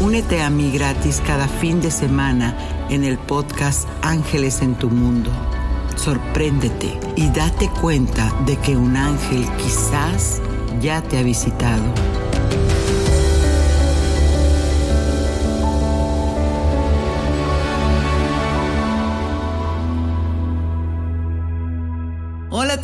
Únete a mí gratis cada fin de semana en el podcast Ángeles en tu Mundo. Sorpréndete y date cuenta de que un ángel quizás ya te ha visitado.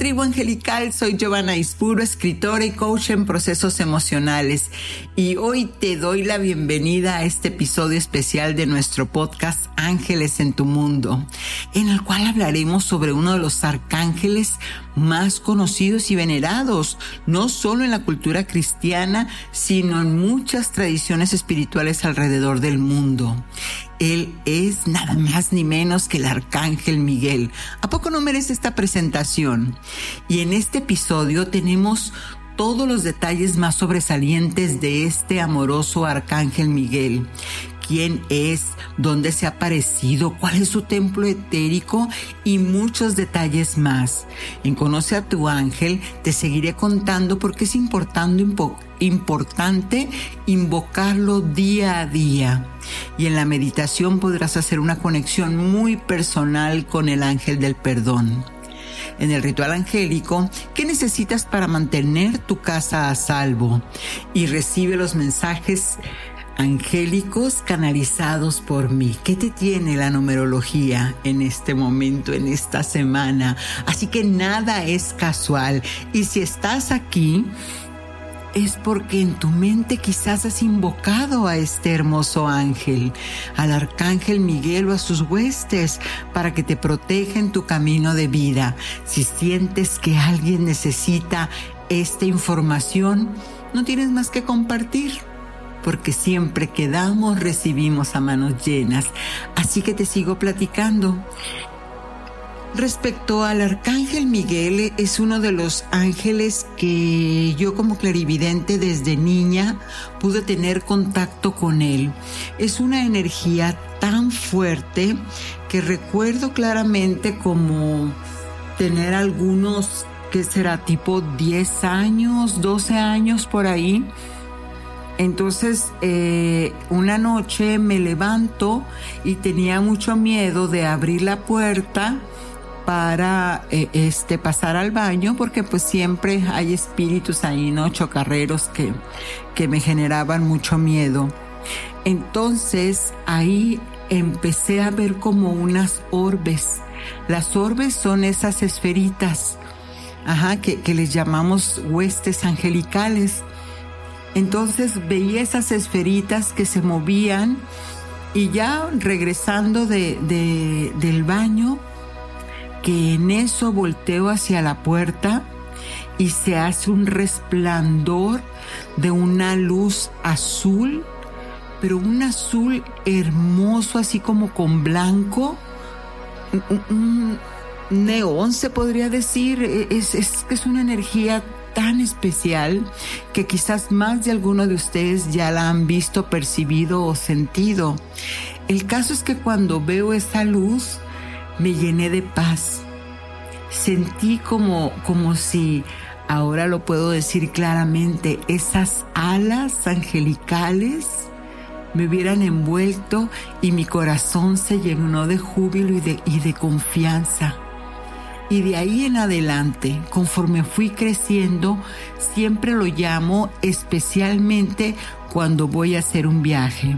Angelical, soy Giovanna Ispuro, escritora y coach en procesos emocionales. Y hoy te doy la bienvenida a este episodio especial de nuestro podcast Ángeles en tu Mundo, en el cual hablaremos sobre uno de los arcángeles más conocidos y venerados, no solo en la cultura cristiana, sino en muchas tradiciones espirituales alrededor del mundo. Él es nada más ni menos que el Arcángel Miguel. ¿A poco no merece esta presentación? Y en este episodio tenemos todos los detalles más sobresalientes de este amoroso Arcángel Miguel, quién es, dónde se ha aparecido, cuál es su templo etérico y muchos detalles más. En Conoce a tu ángel te seguiré contando porque es importante, importante invocarlo día a día. Y en la meditación podrás hacer una conexión muy personal con el ángel del perdón en el ritual angélico, ¿qué necesitas para mantener tu casa a salvo? Y recibe los mensajes angélicos canalizados por mí. ¿Qué te tiene la numerología en este momento, en esta semana? Así que nada es casual. Y si estás aquí, es porque en tu mente quizás has invocado a este hermoso ángel, al arcángel Miguel o a sus huestes, para que te proteja en tu camino de vida. Si sientes que alguien necesita esta información, no tienes más que compartir porque siempre que damos recibimos a manos llenas. Así que te sigo platicando. Respecto al arcángel Miguel, es uno de los ángeles que yo como clarividente desde niña pude tener contacto con él. Es una energía tan fuerte que recuerdo claramente como tener algunos, que será tipo 10 años, 12 años por ahí entonces, eh, una noche me levanto y tenía mucho miedo de abrir la puerta para eh, este pasar al baño porque pues siempre hay espíritus ahí, ¿no? Chocarreros que, que me generaban mucho miedo. Entonces ahí empecé a ver como unas orbes. Las orbes son esas esferitas, ajá, que, que les llamamos huestes angelicales. Entonces veía esas esferitas que se movían y ya regresando de, del baño, que en eso volteo hacia la puerta y se hace un resplandor de una luz azul, pero un azul hermoso, así como con blanco, un, neón se podría decir, es, es, es una energía tan especial que quizás más de alguno de ustedes ya la han visto, percibido o sentido. El caso es que cuando veo esa luz me llené de paz. Sentí como, como si ahora lo puedo decir claramente, esas alas angelicales me hubieran envuelto y mi corazón se llenó de júbilo y de, y de confianza. Y de ahí en adelante, conforme fui creciendo, siempre lo llamo especialmente cuando voy a hacer un viaje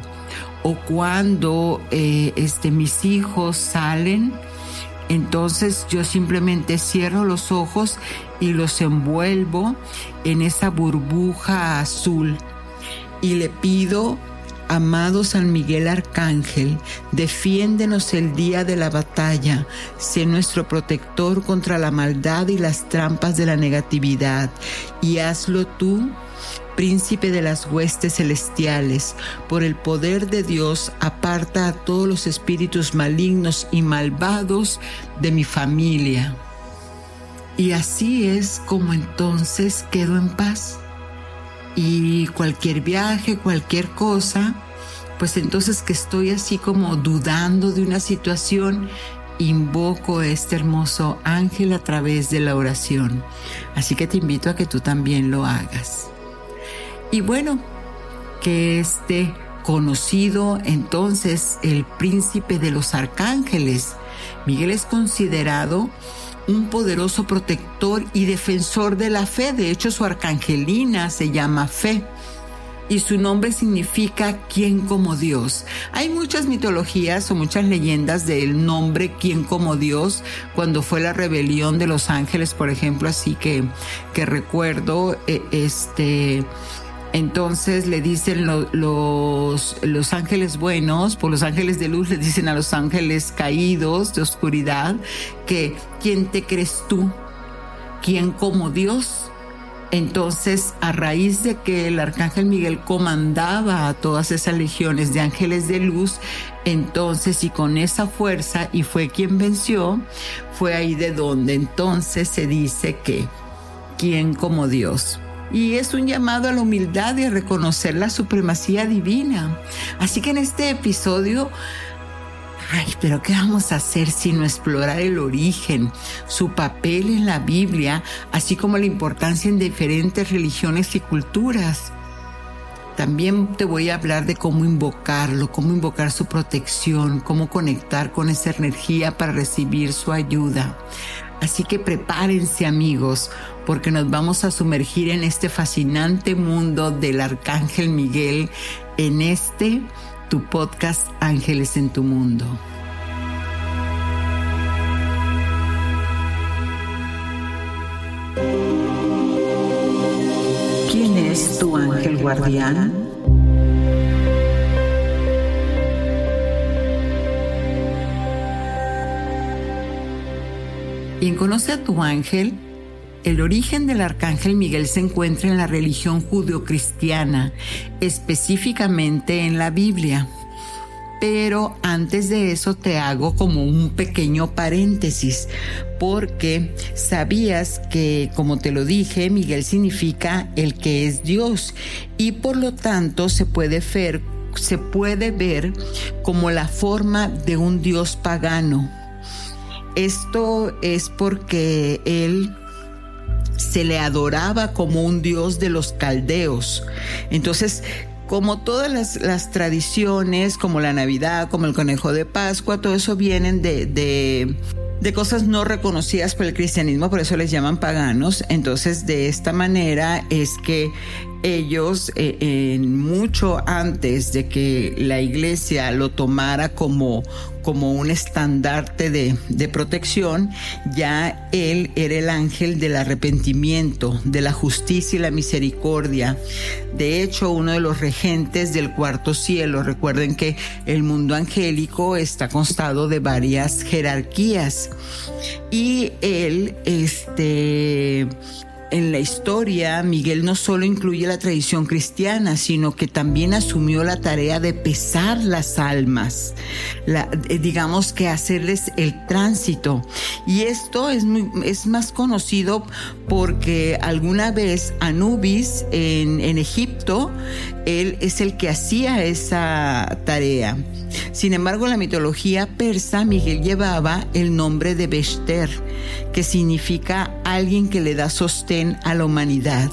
o cuando eh, este, mis hijos salen. Entonces yo simplemente cierro los ojos y los envuelvo en esa burbuja azul y le pido Amado San Miguel Arcángel, defiéndenos el día de la batalla, sé nuestro protector contra la maldad y las trampas de la negatividad, y hazlo tú, príncipe de las huestes celestiales, por el poder de Dios, aparta a todos los espíritus malignos y malvados de mi familia. Y así es como entonces quedo en paz y cualquier viaje, cualquier cosa, pues entonces que estoy así como dudando de una situación, invoco a este hermoso ángel a través de la oración. Así que te invito a que tú también lo hagas. Y bueno, que este conocido entonces el príncipe de los arcángeles, Miguel es considerado un poderoso protector y defensor de la fe. De hecho, su arcangelina se llama Fe y su nombre significa quien como Dios. Hay muchas mitologías o muchas leyendas del nombre quien como Dios cuando fue la rebelión de los ángeles, por ejemplo, así que que recuerdo eh, este entonces le dicen los, los ángeles buenos, por los ángeles de luz le dicen a los ángeles caídos de oscuridad que ¿quién te crees tú? ¿Quién como Dios? Entonces, a raíz de que el arcángel Miguel comandaba a todas esas legiones de ángeles de luz, entonces y con esa fuerza, y fue quien venció, fue ahí de donde entonces se dice que, ¿quién como Dios? Y es un llamado a la humildad y a reconocer la supremacía divina. Así que en este episodio, ay, pero ¿qué vamos a hacer sino explorar el origen, su papel en la Biblia, así como la importancia en diferentes religiones y culturas? También te voy a hablar de cómo invocarlo, cómo invocar su protección, cómo conectar con esa energía para recibir su ayuda. Así que prepárense amigos, porque nos vamos a sumergir en este fascinante mundo del Arcángel Miguel, en este, tu podcast Ángeles en tu Mundo. ¿Quién es tu ángel guardián? Quien conoce a tu ángel, el origen del arcángel Miguel se encuentra en la religión judeocristiana, específicamente en la Biblia. Pero antes de eso te hago como un pequeño paréntesis, porque sabías que, como te lo dije, Miguel significa el que es Dios y por lo tanto se puede ver, se puede ver como la forma de un Dios pagano esto es porque él se le adoraba como un dios de los caldeos. Entonces, como todas las, tradiciones, como la Navidad, como el conejo de Pascua, todo eso vienen de, de, cosas no reconocidas por el cristianismo, por eso les llaman paganos. Entonces, de esta manera es que ellos, eh, mucho antes de que la iglesia lo tomara como, como un estandarte de, de, protección, ya él era el ángel del arrepentimiento, de la justicia y la misericordia. De hecho, uno de los regentes del cuarto cielo, recuerden que el mundo angélico está constado de varias jerarquías y él, este, en la historia, Miguel no solo incluye la tradición cristiana, sino que también asumió la tarea de pesar las almas, eh, digamos que hacerles el tránsito. Y esto es, más conocido porque alguna vez Anubis en, en Egipto, él es el que hacía esa tarea. Sin embargo, en la mitología persa, Miguel llevaba el nombre de Bester, que significa alguien que le da sostén a la humanidad.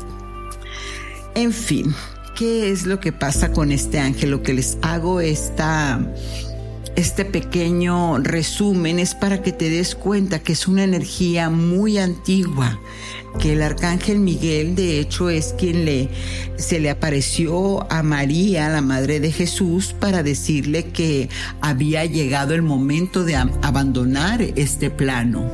En fin, ¿qué es lo que pasa con este ángel? Lo que les hago esta este pequeño resumen es para que te des cuenta que es una energía muy antigua, que el arcángel Miguel de hecho es quien le se le apareció a María, la madre de Jesús, para decirle que había llegado el momento de abandonar este plano.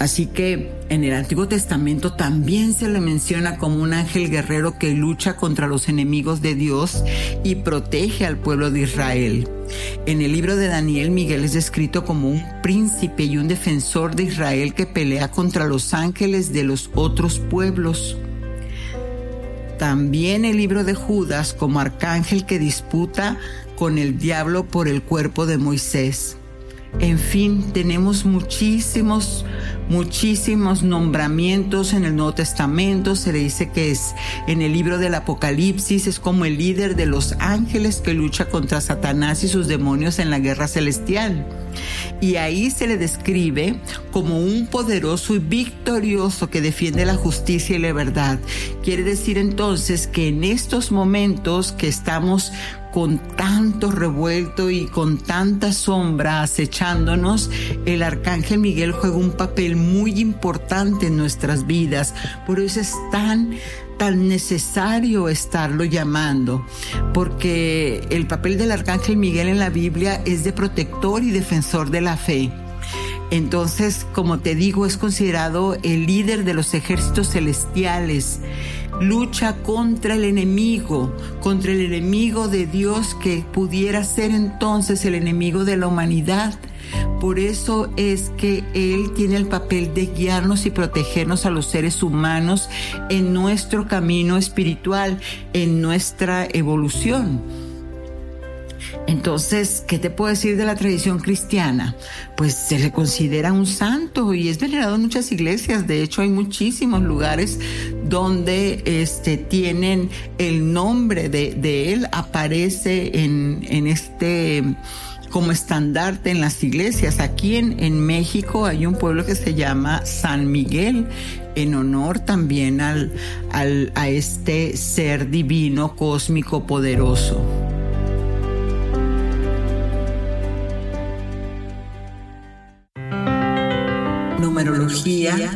Así que en el Antiguo Testamento también se le menciona como un ángel guerrero que lucha contra los enemigos de Dios y protege al pueblo de Israel. En el libro de Daniel, Miguel es descrito como un príncipe y un defensor de Israel que pelea contra los ángeles de los otros pueblos. También el libro de Judas como arcángel que disputa con el diablo por el cuerpo de Moisés. En fin, tenemos muchísimos muchísimos nombramientos en el Nuevo Testamento. Se le dice que es en el libro del Apocalipsis, es como el líder de los ángeles que lucha contra Satanás y sus demonios en la guerra celestial. Y ahí se le describe como un poderoso y victorioso que defiende la justicia y la verdad. Quiere decir entonces que en estos momentos que estamos con tanto revuelto y con tanta sombra acechándonos, el arcángel Miguel juega un papel muy importante en nuestras vidas. Por eso es tan tan necesario estarlo llamando, porque el papel del arcángel Miguel en la Biblia es de protector y defensor de la fe. Entonces, como te digo, es considerado el líder de los ejércitos celestiales lucha contra el enemigo, contra el enemigo de Dios que pudiera ser entonces el enemigo de la humanidad. Por eso es que Él tiene el papel de guiarnos y protegernos a los seres humanos en nuestro camino espiritual, en nuestra evolución. Entonces, ¿qué te puedo decir de la tradición cristiana? Pues se le considera un santo y es venerado en muchas iglesias. De hecho, hay muchísimos lugares donde este, tienen el nombre de, él, aparece en, en este como estandarte en las iglesias. Aquí en, en, México hay un pueblo que se llama San Miguel, en honor también al, al, a este ser divino, cósmico, poderoso. numerología.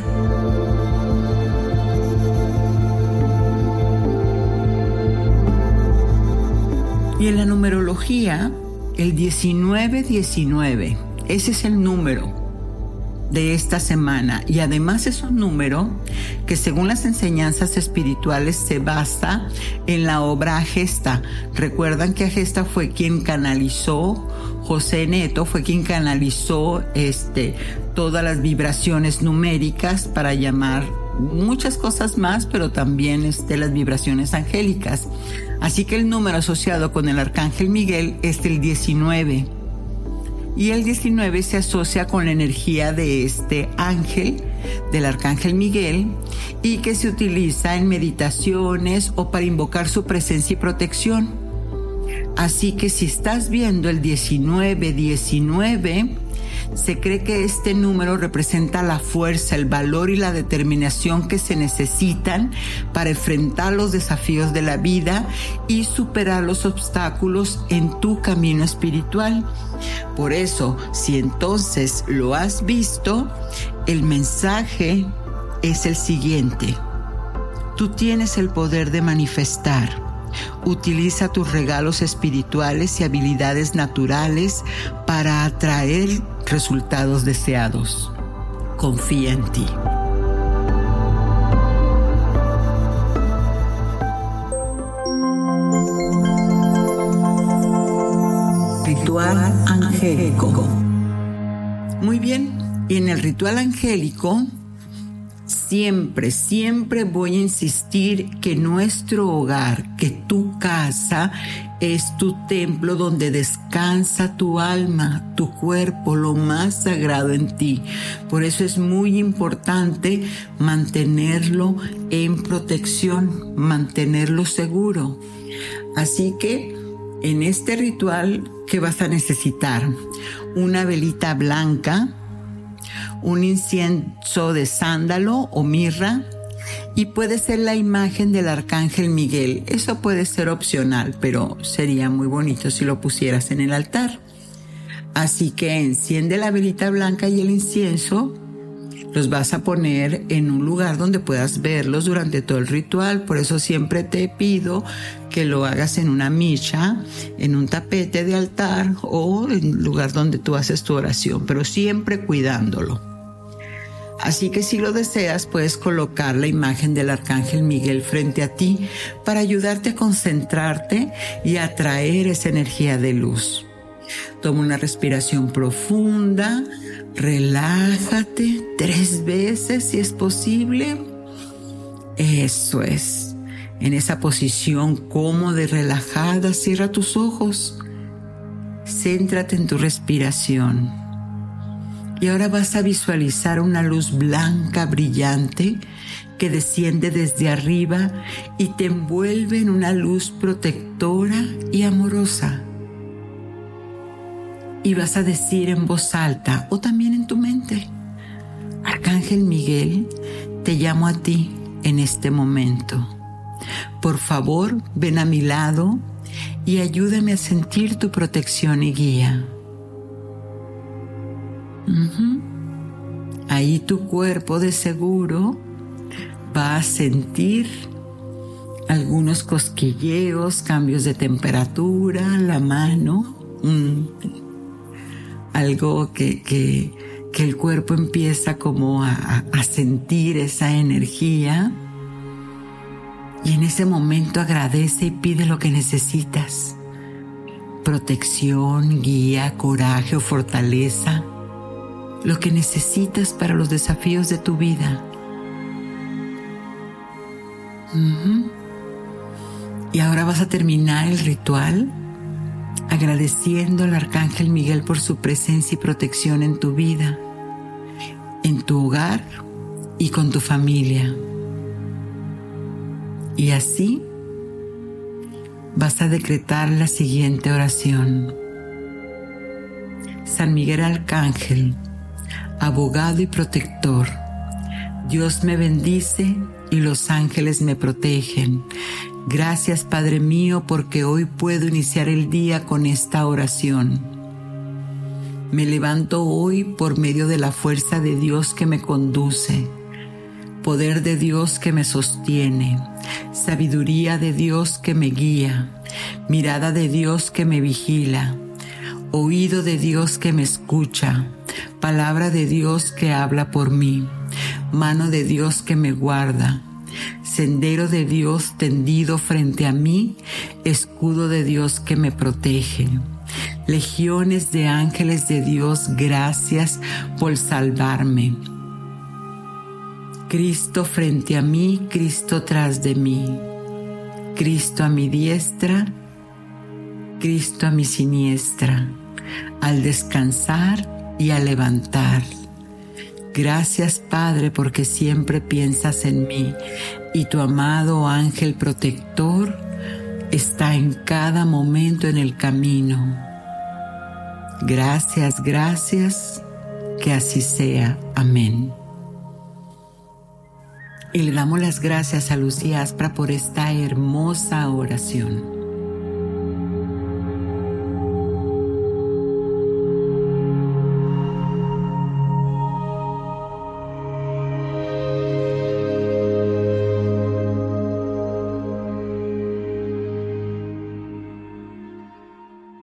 Y en la numerología, el 1919, ese es el número de esta semana. Y además es un número que según las enseñanzas espirituales se basa en la obra Agesta. Recuerdan que Agesta fue quien canalizó, José Neto fue quien canalizó este, todas las vibraciones numéricas para llamar muchas cosas más, pero también este, las vibraciones angélicas. Así que el número asociado con el arcángel Miguel es el 19 y el 19 se asocia con la energía de este ángel, del arcángel Miguel, y que se utiliza en meditaciones o para invocar su presencia y protección. Así que si estás viendo el 1919, se cree que este número representa la fuerza, el valor y la determinación que se necesitan para enfrentar los desafíos de la vida y superar los obstáculos en tu camino espiritual. Por eso, si entonces lo has visto, el mensaje es el siguiente. Tú tienes el poder de manifestar Utiliza tus regalos espirituales y habilidades naturales para atraer resultados deseados. Confía en ti. Ritual angélico. Muy bien, y en el ritual angélico siempre, siempre voy a insistir que nuestro hogar, que tu casa es tu templo donde descansa tu alma, tu cuerpo, lo más sagrado en ti. Por eso es muy importante mantenerlo en protección, mantenerlo seguro. Así que En este ritual, ¿qué vas a necesitar? Una velita blanca, un incienso de sándalo o mirra y puede ser la imagen del arcángel Miguel. Eso puede ser opcional, pero sería muy bonito si lo pusieras en el altar. Así que enciende la velita blanca y el incienso. Los vas a poner en un lugar donde puedas verlos durante todo el ritual. Por eso siempre te pido que lo hagas en una micha, en un tapete de altar o en un lugar donde tú haces tu oración, pero siempre cuidándolo. Así que si lo deseas, puedes colocar la imagen del Arcángel Miguel frente a ti para ayudarte a concentrarte y atraer esa energía de luz. Toma una respiración profunda, relájate tres veces si es posible. Eso es. En esa posición cómoda y relajada, cierra tus ojos. Céntrate en tu respiración. Y ahora vas a visualizar una luz blanca brillante que desciende desde arriba y te envuelve en una luz protectora y amorosa. Y vas a decir en voz alta o también en tu mente, Arcángel Miguel, te llamo a ti en este momento. Por favor, ven a mi lado y ayúdame a sentir tu protección y guía. Ahí tu cuerpo de seguro va a sentir algunos cosquilleos, cambios de temperatura, la mano, algo que, el cuerpo empieza como a, a sentir esa energía. Y en ese momento agradece y pide lo que necesitas. Protección, guía, coraje o fortaleza lo que necesitas para los desafíos de tu vida. Y ahora vas a terminar el ritual agradeciendo al Arcángel Miguel por su presencia y protección en tu vida, en tu hogar y con tu familia. Y así vas a decretar la siguiente oración. San Miguel Arcángel, abogado y protector. Dios me bendice y los ángeles me protegen. Gracias Padre mío porque hoy puedo iniciar el día con esta oración. Me levanto hoy por medio de la fuerza de Dios que me conduce, poder de Dios que me sostiene, sabiduría de Dios que me guía, mirada de Dios que me vigila, oído de Dios que me escucha palabra de Dios que habla por mí, mano de Dios que me guarda, sendero de Dios tendido frente a mí, escudo de Dios que me protege. Legiones de ángeles de Dios, gracias por salvarme. Cristo frente a mí, Cristo tras de mí. Cristo a mi diestra, Cristo a mi siniestra. Al descansar, y a levantar. Gracias Padre porque siempre piensas en mí y tu amado ángel protector está en cada momento en el camino. Gracias, gracias, que así sea. Amén. Y le damos las gracias a Lucía Aspra por esta hermosa oración.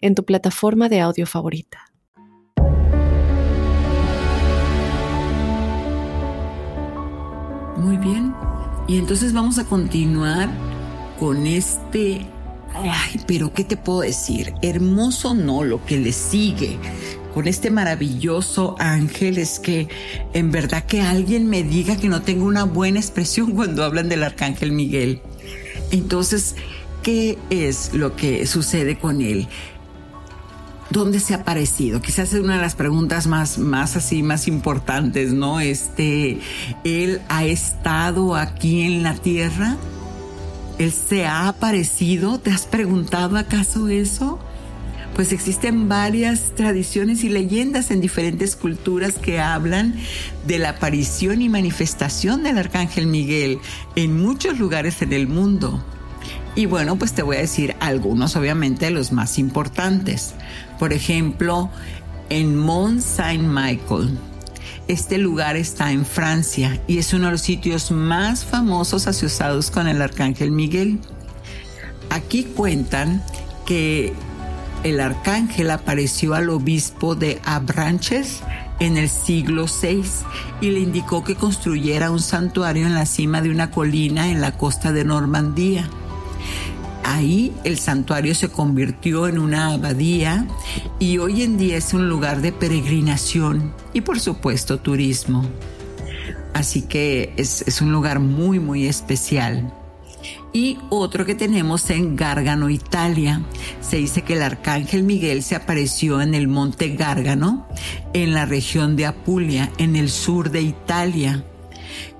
en tu plataforma de audio favorita. Muy bien. Y entonces vamos a continuar con este Ay, pero ¿qué te puedo decir? Hermoso no, lo que le sigue con este maravilloso ángel es que en verdad que alguien me diga que no tengo una buena expresión cuando hablan del arcángel Miguel. Entonces, ¿qué es lo que sucede con él? ¿Dónde se ha aparecido? Quizás es una de las preguntas más, más así, más importantes, ¿no? Este, él ha estado aquí en la tierra. Él se ha aparecido. ¿Te has preguntado acaso eso? Pues existen varias tradiciones y leyendas en diferentes culturas que hablan de la aparición y manifestación del Arcángel Miguel en muchos lugares en el mundo. Y bueno, pues te voy a decir algunos, obviamente, los más importantes. Por ejemplo, en Mont Saint-Michel. Este lugar está en Francia y es uno de los sitios más famosos asociados con el Arcángel Miguel. Aquí cuentan que el arcángel apareció al obispo de Abranches en el siglo VI y le indicó que construyera un santuario en la cima de una colina en la costa de Normandía. Ahí el santuario se convirtió en una abadía y hoy en día es un lugar de peregrinación y por supuesto turismo. Así que es, es un lugar muy muy especial. Y otro que tenemos en Gárgano, Italia. Se dice que el arcángel Miguel se apareció en el monte Gárgano, en la región de Apulia, en el sur de Italia.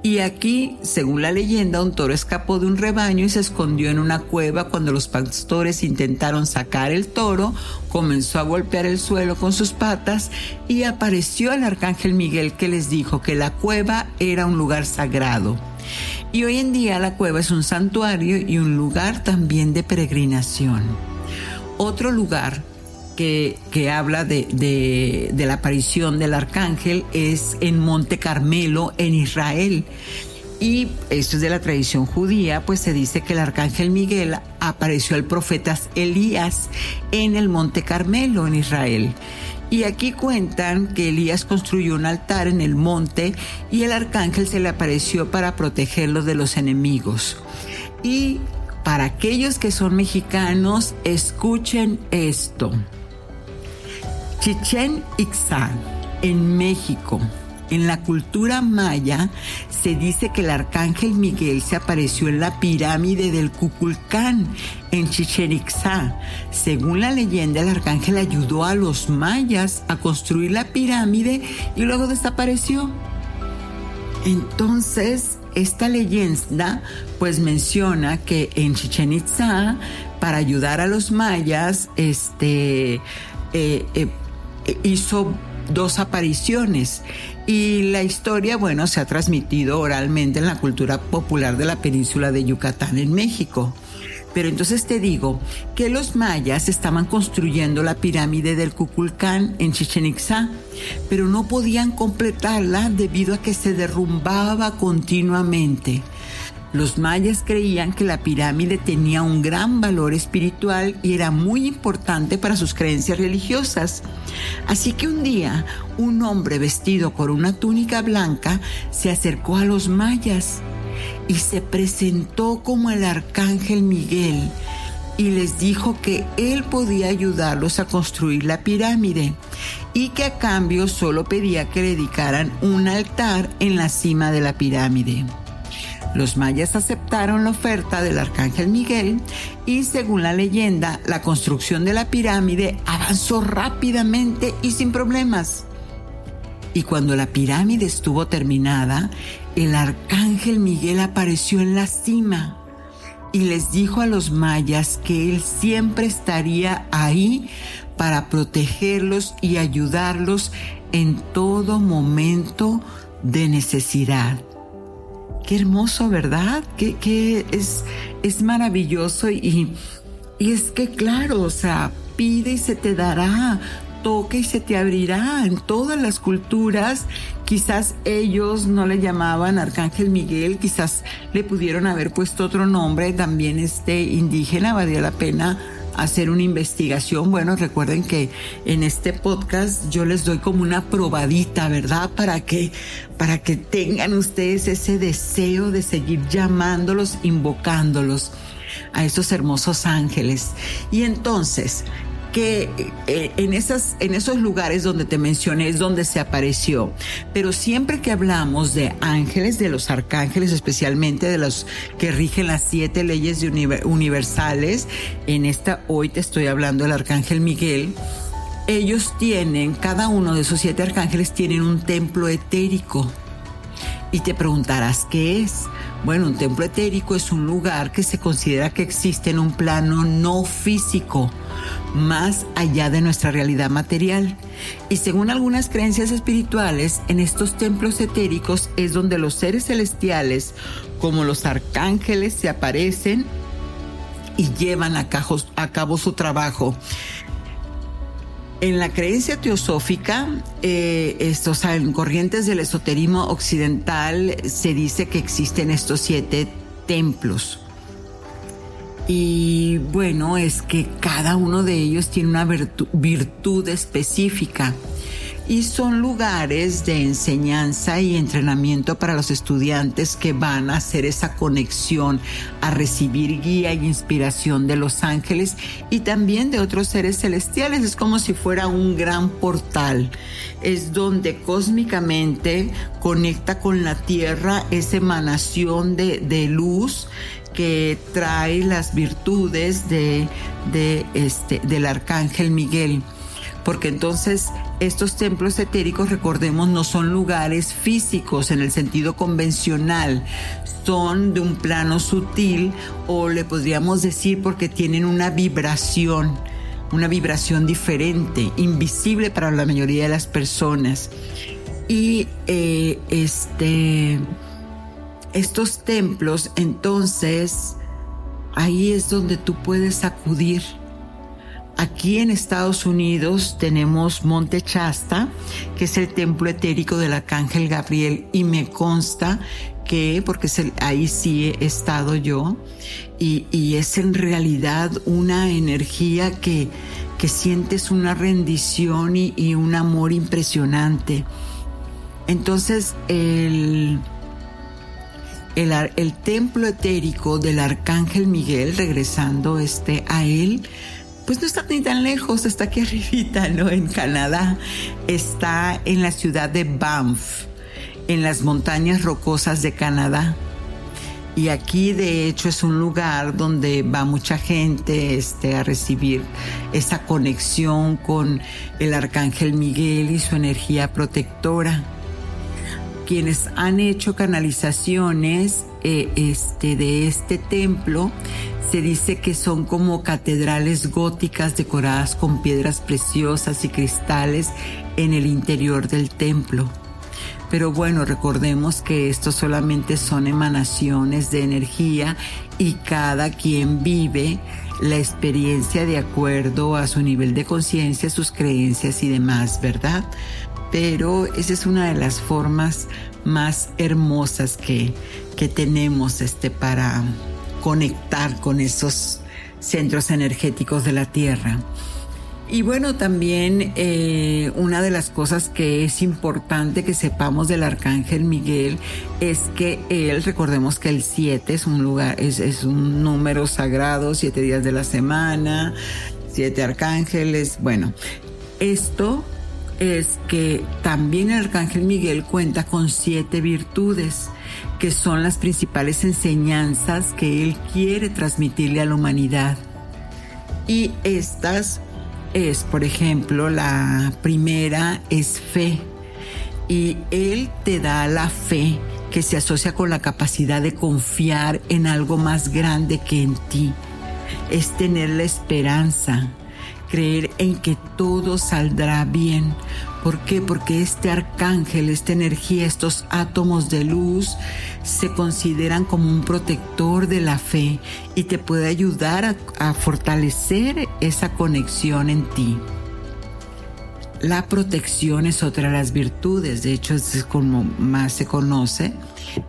Y aquí, según la leyenda, un toro escapó de un rebaño y se escondió en una cueva cuando los pastores intentaron sacar el toro, comenzó a golpear el suelo con sus patas y apareció el arcángel Miguel que les dijo que la cueva era un lugar sagrado. Y hoy en día la cueva es un santuario y un lugar también de peregrinación. Otro lugar que, habla de, de, la aparición del arcángel es en Monte Carmelo, en Israel. Y esto es de la tradición judía, pues se dice que el arcángel Miguel apareció al profeta Elías en el Monte Carmelo, en Israel. Y aquí cuentan que Elías construyó un altar en el monte y el arcángel se le apareció para protegerlo de los enemigos. Y para aquellos que son mexicanos, escuchen esto. Chichen Itzá, en México, en la cultura maya, se dice que el arcángel Miguel se apareció en la pirámide del Cuculcán, en Chichen Itzá. Según la leyenda, el arcángel ayudó a los mayas a construir la pirámide y luego desapareció. Entonces, esta leyenda pues menciona que en Chichen Itza, para ayudar a los mayas, este, eh, eh, hizo dos apariciones y la historia, bueno, se ha transmitido oralmente en la cultura popular de la península de Yucatán en México. Pero entonces te digo que los mayas estaban construyendo la pirámide del Cuculcán en Chichen Itza, pero no podían completarla debido a que se derrumbaba continuamente. Los mayas creían que la pirámide tenía un gran valor espiritual y era muy importante para sus creencias religiosas. Así que un día un hombre vestido con una túnica blanca se acercó a los mayas y se presentó como el arcángel Miguel y les dijo que él podía ayudarlos a construir la pirámide y que a cambio solo pedía que le dedicaran un altar en la cima de la pirámide. Los mayas aceptaron la oferta del arcángel Miguel y según la leyenda, la construcción de la pirámide avanzó rápidamente y sin problemas. Y cuando la pirámide estuvo terminada, el arcángel Miguel apareció en la cima y les dijo a los mayas que él siempre estaría ahí para protegerlos y ayudarlos en todo momento de necesidad. Qué hermoso, ¿verdad? Que, es, es maravilloso y, y es que claro, o sea, pide y se te dará, toca y se te abrirá. En todas las culturas, quizás ellos no le llamaban Arcángel Miguel, quizás le pudieron haber puesto otro nombre, también este indígena, valía la pena hacer una investigación, bueno, recuerden que en este podcast yo les doy como una probadita, ¿verdad? Para que, para que tengan ustedes ese deseo de seguir llamándolos, invocándolos a esos hermosos ángeles. Y entonces, que eh, en, esas, en esos lugares donde te mencioné es donde se apareció. Pero siempre que hablamos de ángeles, de los arcángeles, especialmente de los que rigen las siete leyes universales, en esta hoy te estoy hablando del arcángel Miguel, ellos tienen, cada uno de esos siete arcángeles tienen un templo etérico. Y te preguntarás, ¿qué es? Bueno, un templo etérico es un lugar que se considera que existe en un plano no físico, más allá de nuestra realidad material. Y según algunas creencias espirituales, en estos templos etéricos es donde los seres celestiales, como los arcángeles, se aparecen y llevan a cabo, su trabajo. En la creencia teosófica, eh, estos, en corrientes del esoterismo occidental, se dice que existen estos siete templos. Y bueno, es que cada uno de ellos tiene una virtud específica y son lugares de enseñanza y entrenamiento para los estudiantes que van a hacer esa conexión, a recibir guía y inspiración de los ángeles y también de otros seres celestiales. Es como si fuera un gran portal. Es donde cósmicamente conecta con la tierra esa emanación de, de luz que trae las virtudes de, de este, del arcángel Miguel porque entonces estos templos etéricos, recordemos, no son lugares físicos en el sentido convencional, son de un plano sutil o le podríamos decir porque tienen una vibración, una vibración diferente, invisible para la mayoría de las personas. Y eh, este, estos templos, entonces, ahí es donde tú puedes acudir Aquí en Estados Unidos tenemos Monte Chasta, que es el templo etérico del arcángel Gabriel, y me consta que, porque ahí sí he estado yo, y, es en realidad una energía que, que sientes una rendición y, un amor impresionante. Entonces, el, el, el, templo etérico del arcángel Miguel, regresando este a él, pues no está ni tan lejos, está aquí arribita, ¿no? En Canadá. Está en la ciudad de Banff, en las montañas rocosas de Canadá. Y aquí de hecho es un lugar donde va mucha gente este, a recibir esa conexión con el arcángel Miguel y su energía protectora. Quienes han hecho canalizaciones eh, este, de este templo se dice que son como catedrales góticas decoradas con piedras preciosas y cristales en el interior del templo. Pero bueno, recordemos que esto solamente son emanaciones de energía y cada quien vive la experiencia de acuerdo a su nivel de conciencia, sus creencias y demás, ¿verdad? Pero esa es una de las formas más hermosas que, que tenemos este, para, conectar con esos centros energéticos de la Tierra. Y bueno, también eh, una de las cosas que es importante que sepamos del Arcángel Miguel es que él, recordemos que el 7 es un lugar, es, es un número sagrado, siete días de la semana, siete arcángeles. Bueno, esto es que también el Arcángel Miguel cuenta con siete virtudes que son las principales enseñanzas que Él quiere transmitirle a la humanidad. Y estas es, por ejemplo, la primera es fe. Y Él te da la fe que se asocia con la capacidad de confiar en algo más grande que en ti. Es tener la esperanza, creer en que todo saldrá bien, ¿Por qué? Porque este arcángel, esta energía, estos átomos de luz se consideran como un protector de la fe y te puede ayudar a, fortalecer esa conexión en ti. La protección es otra de las virtudes, de hecho es como más se conoce,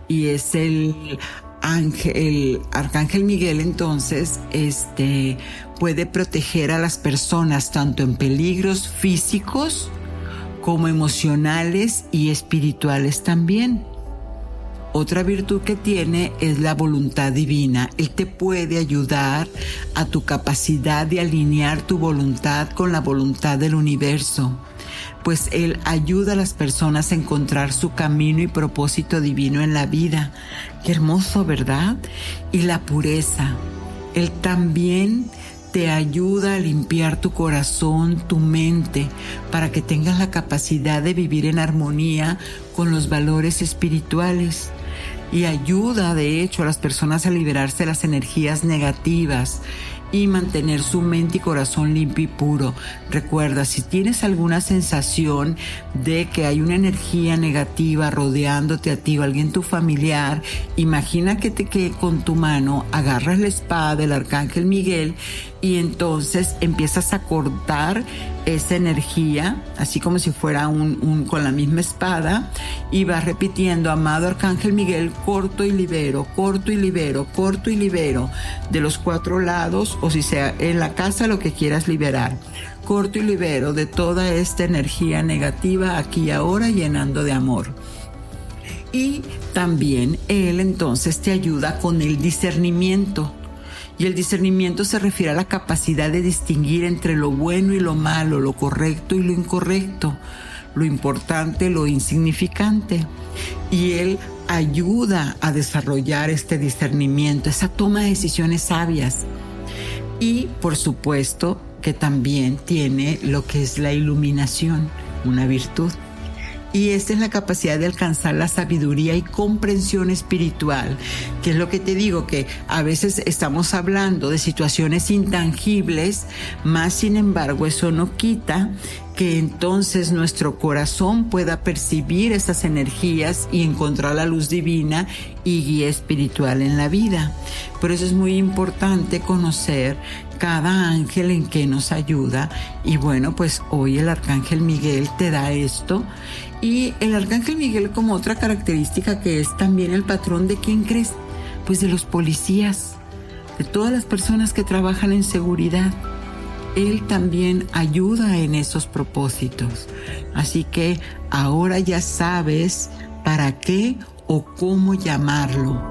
y es el ángel, el arcángel Miguel entonces este, puede proteger a las personas tanto en peligros físicos como emocionales y espirituales también. Otra virtud que tiene es la voluntad divina. Él te puede ayudar a tu capacidad de alinear tu voluntad con la voluntad del universo, pues Él ayuda a las personas a encontrar su camino y propósito divino en la vida. Qué hermoso, ¿verdad? Y la pureza. Él también te ayuda a limpiar tu corazón, tu mente, para que tengas la capacidad de vivir en armonía con los valores espirituales y ayuda de hecho a las personas a liberarse de las energías negativas y mantener su mente y corazón limpio y puro. Recuerda, si tienes alguna sensación de que hay una energía negativa rodeándote a ti o alguien tu familiar, imagina que te que con tu mano agarras la espada del arcángel Miguel y entonces empiezas a cortar esa energía, así como si fuera un, con la misma espada, y vas repitiendo, amado Arcángel Miguel, corto y libero, corto y libero, corto y libero, de los cuatro lados, o si sea en la casa lo que quieras liberar. Corto y libero de toda esta energía negativa aquí y ahora llenando de amor. Y también Él entonces te ayuda con el discernimiento y el discernimiento se refiere a la capacidad de distinguir entre lo bueno y lo malo, lo correcto y lo incorrecto, lo importante, lo insignificante. Y Él ayuda a desarrollar este discernimiento, esa toma de decisiones sabias. Y por supuesto que también tiene lo que es la iluminación, una virtud. Y esta es la capacidad de alcanzar la sabiduría y comprensión espiritual, que es lo que te digo, que a veces estamos hablando de situaciones intangibles, más sin embargo eso no quita que entonces nuestro corazón pueda percibir esas energías y encontrar la luz divina y guía espiritual en la vida. Por eso es muy importante conocer cada ángel en que nos ayuda y bueno, pues hoy el arcángel Miguel te da esto y el arcángel Miguel como otra característica que es también el patrón de quién crees, pues de los policías, de todas las personas que trabajan en seguridad. Él también ayuda en esos propósitos. Así que ahora ya sabes para qué o cómo llamarlo.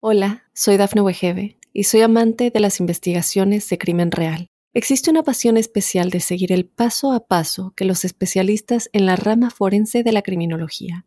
Hola, soy Dafne Wegebe y soy amante de las investigaciones de crimen real. Existe una pasión especial de seguir el paso a paso que los especialistas en la rama forense de la criminología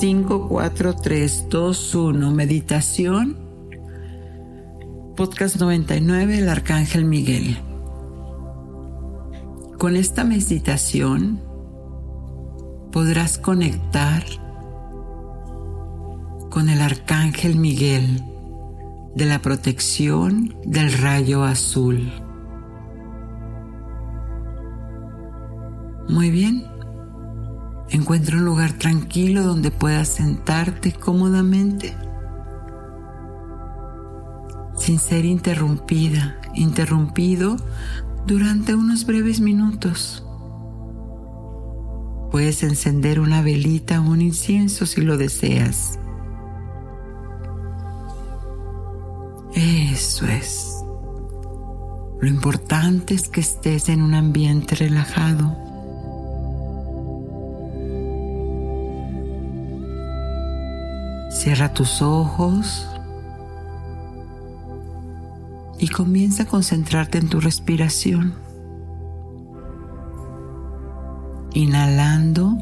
Cinco, cuatro, tres, dos, uno. Meditación. Podcast 99, el Arcángel Miguel. Con esta meditación podrás conectar con el Arcángel Miguel de la protección del rayo azul. Muy bien. Encuentra un lugar tranquilo donde puedas sentarte cómodamente sin ser interrumpida, interrumpido durante unos breves minutos. Puedes encender una velita o un incienso si lo deseas. Eso es. Lo importante es que estés en un ambiente relajado. Cierra tus ojos y comienza a concentrarte en tu respiración. Inhalando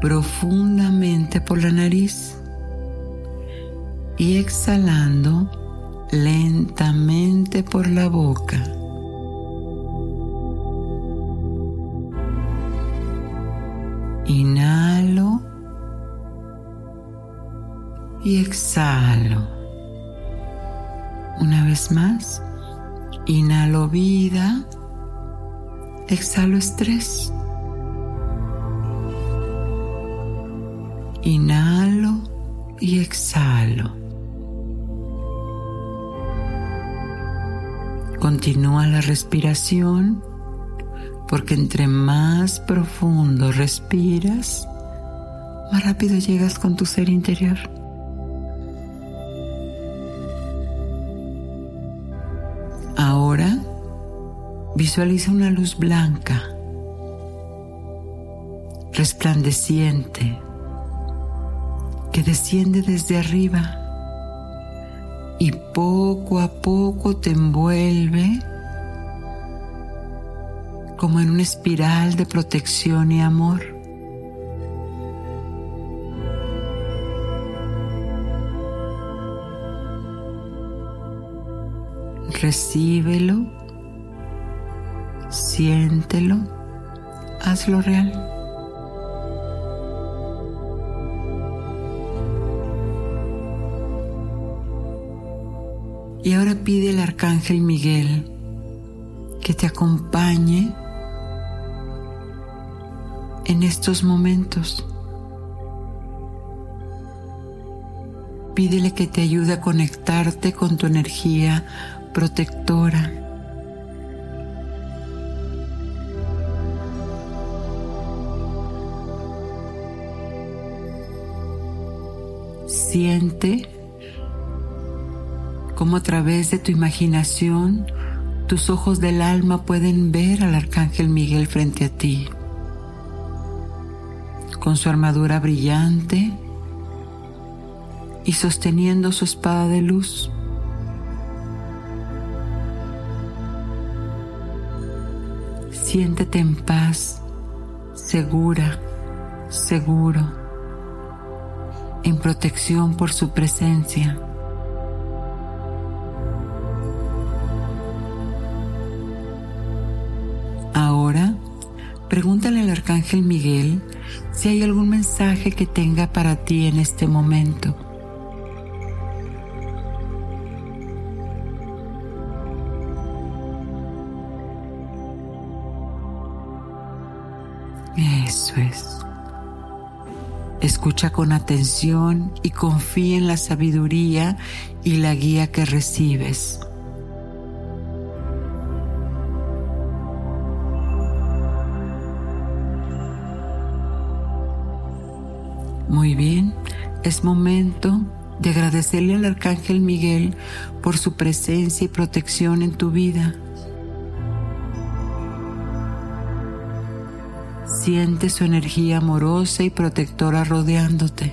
profundamente por la nariz y exhalando lentamente por la boca. Inhalo y exhalo. Una vez más, inhalo vida, exhalo estrés. Inhalo y exhalo. Continúa la respiración porque entre más profundo respiras, más rápido llegas con tu ser interior. Visualiza una luz blanca, resplandeciente, que desciende desde arriba y poco a poco te envuelve como en una espiral de protección y amor. Recíbelo, siéntelo, hazlo real. Y ahora pide al arcángel Miguel que te acompañe en estos momentos. Pídele que te ayude a conectarte con tu energía protectora. Siente cómo a través de tu imaginación tus ojos del alma pueden ver al arcángel Miguel frente a ti, con su armadura brillante y sosteniendo su espada de luz. Siéntete en paz, segura, seguro, en protección por su presencia. Pregúntale al arcángel Miguel si hay algún mensaje que tenga para ti en este momento. Escucha con atención y confía en la sabiduría y la guía que recibes. Muy bien, es momento de agradecerle al Arcángel Miguel por su presencia y protección en tu vida. Siente su energía amorosa y protectora rodeándote.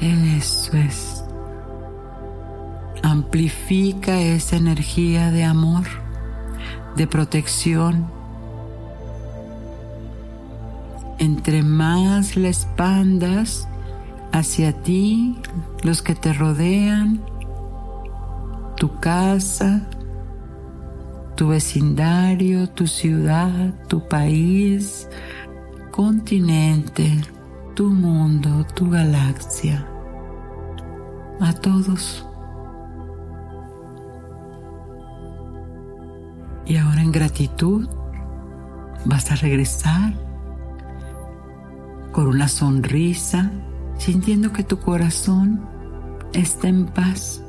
Eso es. Amplifica esa energía de amor, de protección entre más la expandas hacia ti, los que te rodean, tu casa, tu vecindario, tu ciudad, tu país, continente, tu mundo, tu galaxia, a todos. Y ahora en gratitud vas a regresar con una sonrisa, sintiendo que tu corazón está en paz,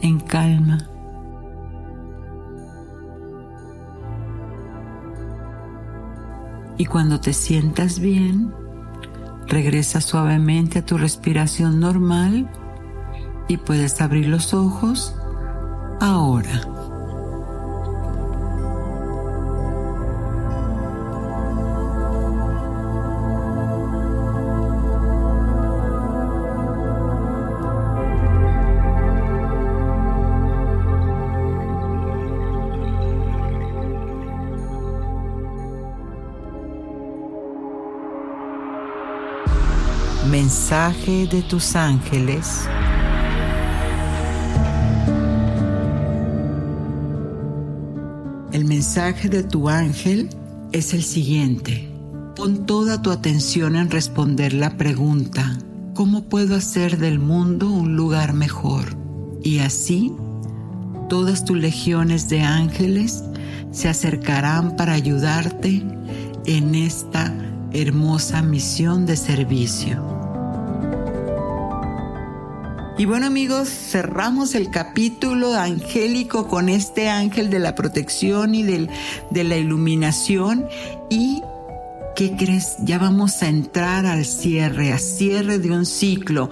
en calma. Y cuando te sientas bien, regresa suavemente a tu respiración normal y puedes abrir los ojos ahora. Mensaje de tus ángeles. El mensaje de tu ángel es el siguiente. Pon toda tu atención en responder la pregunta, ¿cómo puedo hacer del mundo un lugar mejor? Y así, todas tus legiones de ángeles se acercarán para ayudarte en esta hermosa misión de servicio. Y bueno amigos, cerramos el capítulo angélico con este ángel de la protección y del, de la iluminación y ¿Qué crees? Ya vamos a entrar al cierre, a cierre de un ciclo.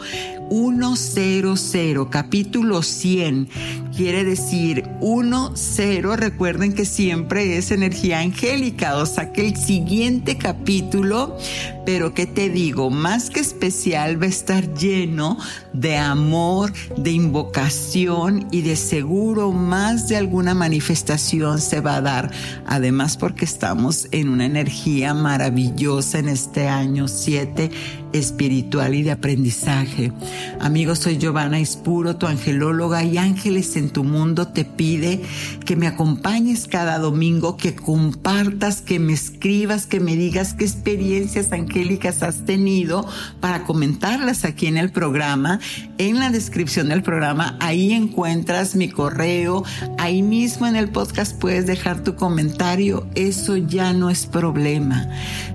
100, capítulo 100, quiere decir 1-0. Recuerden que siempre es energía angélica, o sea que el siguiente capítulo, pero ¿qué te digo? Más que especial va a estar lleno de amor, de invocación y de seguro más de alguna manifestación se va a dar. Además porque estamos en una energía maravillosa en este año 7 espiritual y de aprendizaje. Amigos, soy Giovanna Ispuro, tu angelóloga y Ángeles en tu Mundo te pide que me acompañes cada domingo, que compartas, que me escribas, que me digas qué experiencias angélicas has tenido para comentarlas aquí en el programa. En la descripción del programa, ahí encuentras mi correo, ahí mismo en el podcast puedes dejar tu comentario, eso ya no es problema.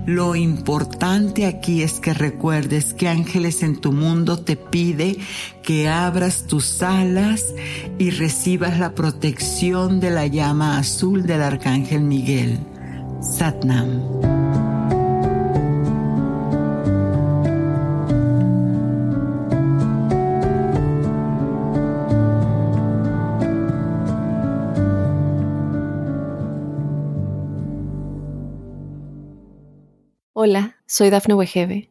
Lo importante aquí es que recuerdes recuerdes que Ángeles en tu mundo te pide que abras tus alas y recibas la protección de la llama azul del Arcángel Miguel. Satnam. Hola, soy Dafne Wegebe